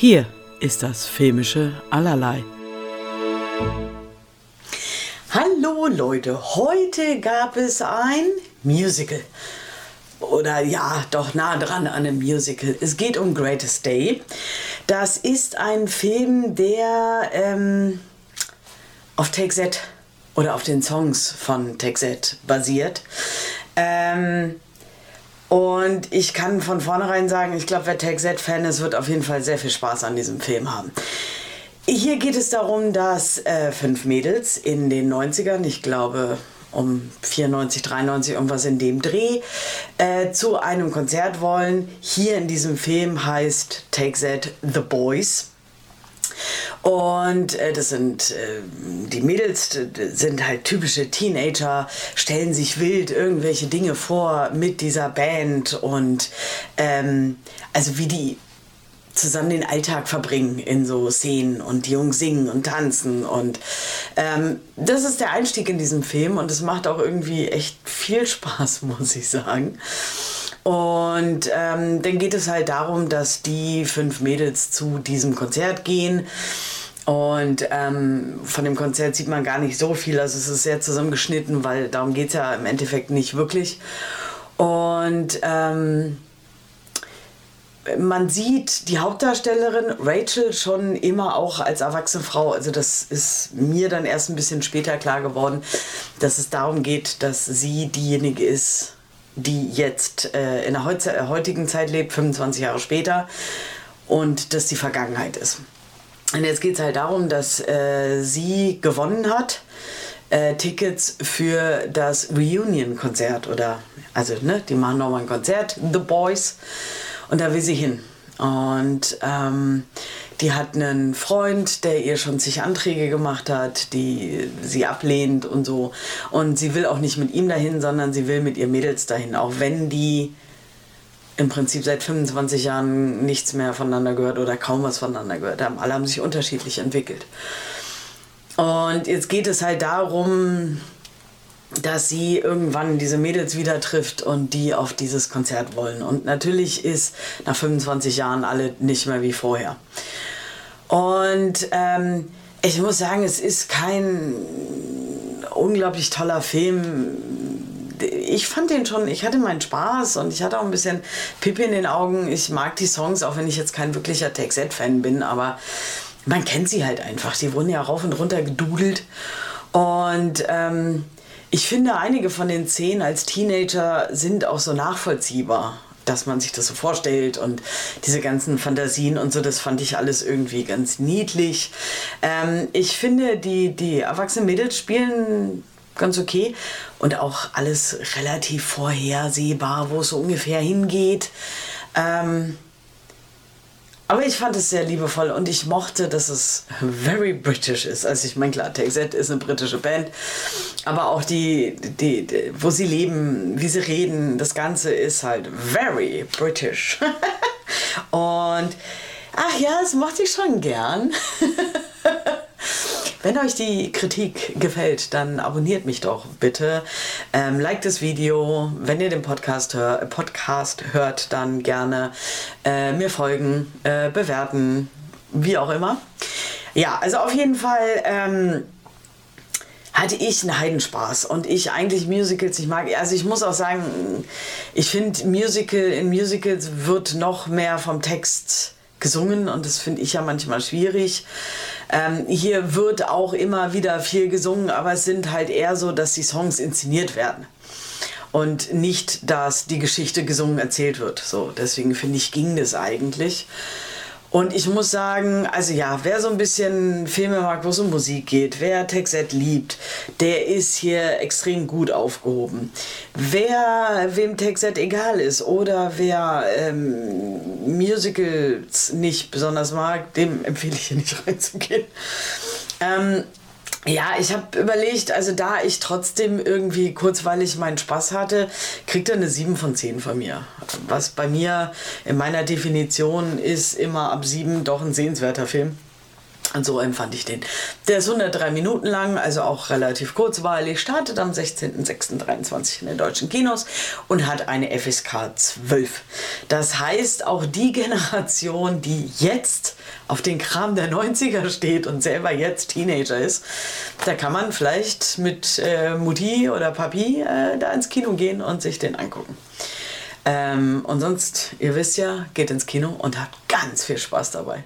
Hier ist das filmische Allerlei. Hallo Leute, heute gab es ein Musical. Oder ja, doch nah dran an einem Musical. Es geht um Greatest Day. Das ist ein Film, der ähm, auf Take Z oder auf den Songs von Take Z basiert. Ähm, und ich kann von vornherein sagen, ich glaube, wer Take Z-Fan ist, wird auf jeden Fall sehr viel Spaß an diesem Film haben. Hier geht es darum, dass äh, fünf Mädels in den 90ern, ich glaube um 94, 93, irgendwas in dem Dreh, äh, zu einem Konzert wollen. Hier in diesem Film heißt Take That The Boys. Und äh, das sind äh, die Mädels, sind halt typische Teenager, stellen sich wild irgendwelche Dinge vor mit dieser Band und ähm, also wie die zusammen den Alltag verbringen in so Szenen und die Jungs singen und tanzen und ähm, das ist der Einstieg in diesen Film und es macht auch irgendwie echt viel Spaß, muss ich sagen. Und ähm, dann geht es halt darum, dass die fünf Mädels zu diesem Konzert gehen. Und ähm, von dem Konzert sieht man gar nicht so viel. Also es ist sehr zusammengeschnitten, weil darum geht es ja im Endeffekt nicht wirklich. Und ähm, man sieht die Hauptdarstellerin Rachel schon immer auch als erwachsene Frau. Also das ist mir dann erst ein bisschen später klar geworden, dass es darum geht, dass sie diejenige ist, die jetzt äh, in der äh, heutigen Zeit lebt, 25 Jahre später, und das die Vergangenheit ist. Und jetzt geht es halt darum, dass äh, sie gewonnen hat. Äh, Tickets für das Reunion-Konzert oder also ne, die machen nochmal ein Konzert, The Boys. Und da will sie hin. Und ähm, die hat einen Freund, der ihr schon zig Anträge gemacht hat, die sie ablehnt und so. Und sie will auch nicht mit ihm dahin, sondern sie will mit ihr Mädels dahin, auch wenn die im Prinzip seit 25 Jahren nichts mehr voneinander gehört oder kaum was voneinander gehört haben. Alle haben sich unterschiedlich entwickelt. Und jetzt geht es halt darum, dass sie irgendwann diese Mädels wieder trifft und die auf dieses Konzert wollen. Und natürlich ist nach 25 Jahren alle nicht mehr wie vorher. Und ähm, ich muss sagen, es ist kein unglaublich toller Film. Ich fand den schon, ich hatte meinen Spaß und ich hatte auch ein bisschen Pipi in den Augen. Ich mag die Songs, auch wenn ich jetzt kein wirklicher Take-Set-Fan bin, aber man kennt sie halt einfach. Die wurden ja rauf und runter gedudelt. Und ähm, ich finde, einige von den Szenen als Teenager sind auch so nachvollziehbar, dass man sich das so vorstellt und diese ganzen Fantasien und so, das fand ich alles irgendwie ganz niedlich. Ähm, ich finde, die, die erwachsenen Mädels spielen ganz okay und auch alles relativ vorhersehbar, wo es so ungefähr hingeht. Ähm, aber ich fand es sehr liebevoll und ich mochte, dass es very British ist. Also ich meine, klar, Take ist eine britische Band, aber auch die, die, die, wo sie leben, wie sie reden, das Ganze ist halt very British. und ach ja, das mochte ich schon gern. Wenn euch die Kritik gefällt, dann abonniert mich doch bitte. Ähm, liked das Video. Wenn ihr den Podcast, hör, Podcast hört, dann gerne äh, mir folgen, äh, bewerten, wie auch immer. Ja, also auf jeden Fall. Ähm, hatte ich einen Heidenspaß und ich eigentlich Musicals, ich mag, also ich muss auch sagen, ich finde Musical, in Musicals wird noch mehr vom Text gesungen und das finde ich ja manchmal schwierig. Ähm, hier wird auch immer wieder viel gesungen, aber es sind halt eher so, dass die Songs inszeniert werden und nicht, dass die Geschichte gesungen erzählt wird. So, deswegen finde ich, ging das eigentlich. Und ich muss sagen, also ja, wer so ein bisschen Filme mag, wo es um Musik geht, wer Texet liebt, der ist hier extrem gut aufgehoben. Wer wem Texet egal ist oder wer ähm, Musicals nicht besonders mag, dem empfehle ich hier nicht reinzugehen. Ähm, ja, ich habe überlegt, also da ich trotzdem irgendwie kurzweilig meinen Spaß hatte, kriegt er eine 7 von 10 von mir. Was bei mir in meiner Definition ist immer ab 7 doch ein sehenswerter Film. Und so empfand ich den. Der ist 103 Minuten lang, also auch relativ kurzweilig, startet am 16.06.23 in den deutschen Kinos und hat eine FSK 12. Das heißt, auch die Generation, die jetzt auf den Kram der 90er steht und selber jetzt Teenager ist, da kann man vielleicht mit äh, Mutti oder Papi äh, da ins Kino gehen und sich den angucken. Ähm, und sonst, ihr wisst ja, geht ins Kino und habt ganz viel Spaß dabei.